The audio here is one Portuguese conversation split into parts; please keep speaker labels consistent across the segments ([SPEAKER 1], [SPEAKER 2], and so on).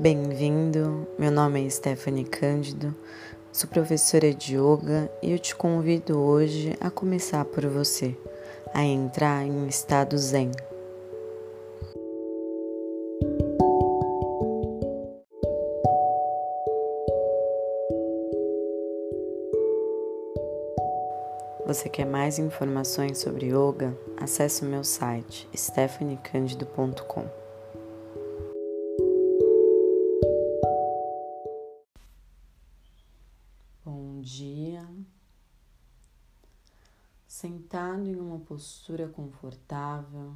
[SPEAKER 1] Bem-vindo, meu nome é Stephanie Cândido, sou professora de yoga e eu te convido hoje a começar por você, a entrar em um estado zen. Você quer mais informações sobre yoga? Acesse o meu site stephaniecandido.com. sentado em uma postura confortável,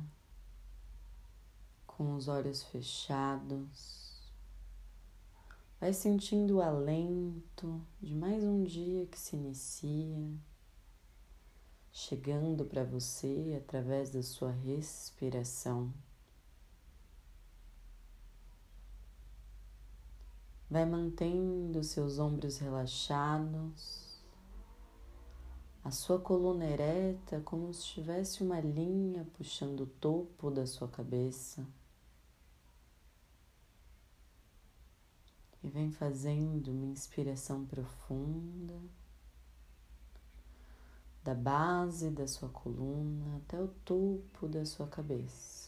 [SPEAKER 1] com os olhos fechados. Vai sentindo o alento de mais um dia que se inicia, chegando para você através da sua respiração. Vai mantendo seus ombros relaxados, a sua coluna ereta, como se tivesse uma linha puxando o topo da sua cabeça. E vem fazendo uma inspiração profunda da base da sua coluna até o topo da sua cabeça.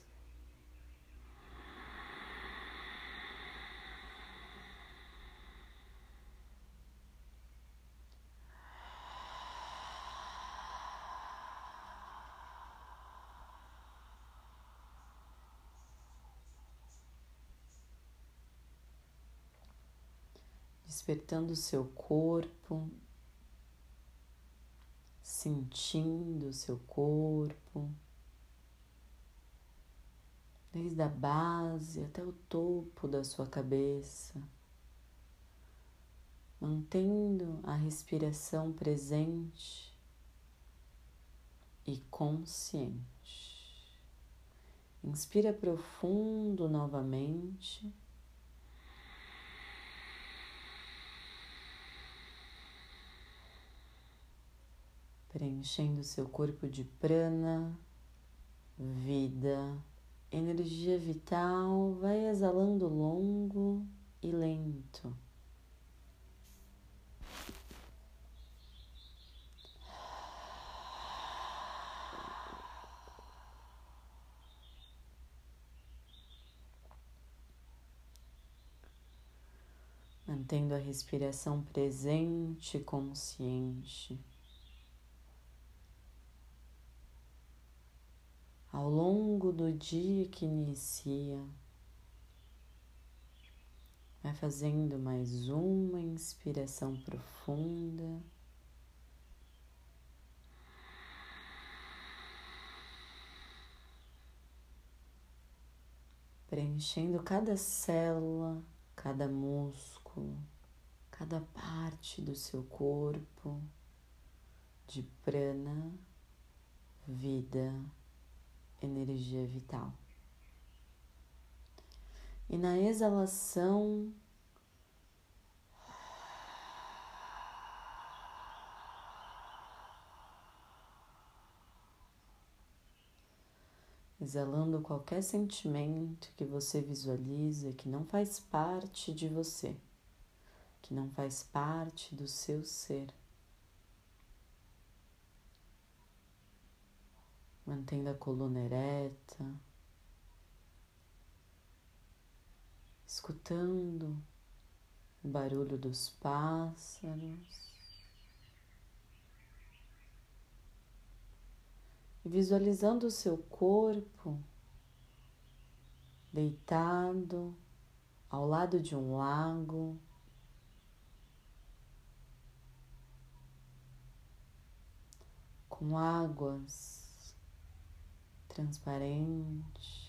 [SPEAKER 1] Despertando o seu corpo, sentindo o seu corpo, desde a base até o topo da sua cabeça, mantendo a respiração presente e consciente. Inspira profundo novamente. Preenchendo seu corpo de prana, vida, energia vital, vai exalando longo e lento. Mantendo a respiração presente e consciente. Ao longo do dia que inicia. Vai fazendo mais uma inspiração profunda. Preenchendo cada célula, cada músculo, cada parte do seu corpo de prana, vida energia vital. E na exalação, exalando qualquer sentimento que você visualiza que não faz parte de você, que não faz parte do seu ser. Mantendo a coluna ereta, escutando o barulho dos pássaros e visualizando o seu corpo deitado ao lado de um lago. Com águas transparente.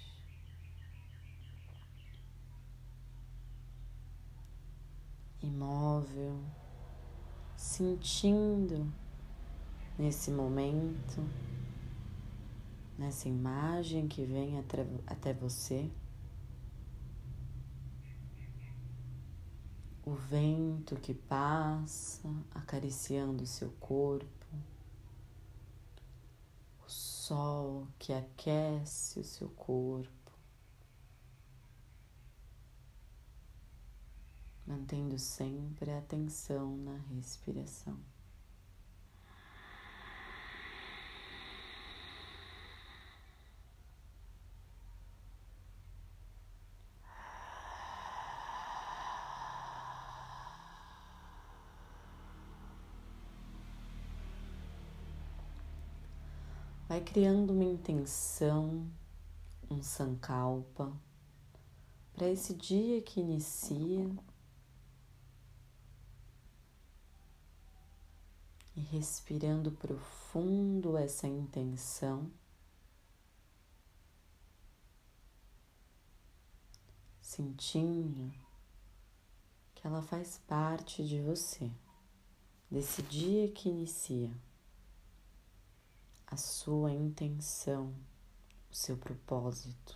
[SPEAKER 1] Imóvel, sentindo nesse momento, nessa imagem que vem até, até você, o vento que passa acariciando o seu corpo sol que aquece o seu corpo. mantendo sempre a atenção na respiração. Vai criando uma intenção, um sankalpa, para esse dia que inicia e respirando profundo essa intenção. Sentindo que ela faz parte de você, desse dia que inicia a sua intenção, o seu propósito.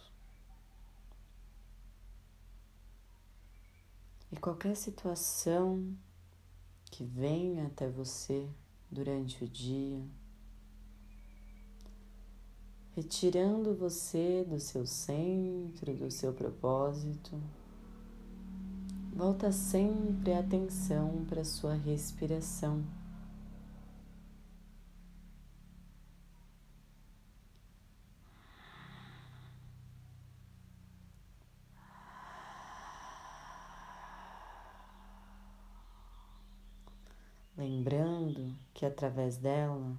[SPEAKER 1] E qualquer situação que venha até você durante o dia, retirando você do seu centro, do seu propósito, volta sempre a atenção para a sua respiração. Que através dela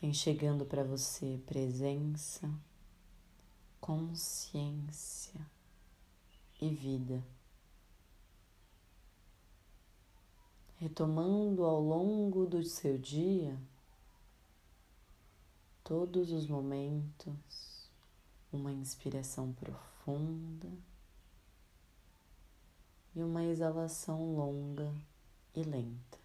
[SPEAKER 1] vem chegando para você presença, consciência e vida. Retomando ao longo do seu dia todos os momentos, uma inspiração profunda e uma exalação longa e lenta.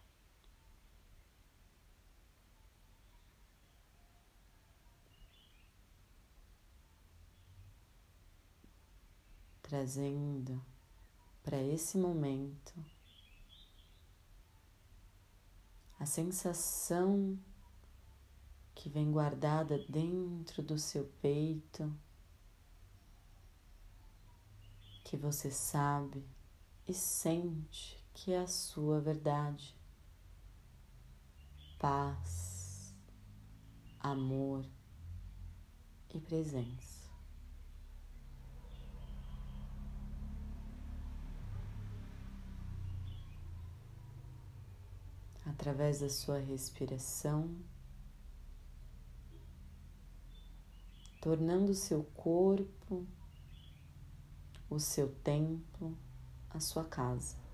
[SPEAKER 1] Trazendo para esse momento a sensação que vem guardada dentro do seu peito, que você sabe e sente que é a sua verdade. Paz, amor e presença. Através da sua respiração, tornando o seu corpo o seu templo a sua casa.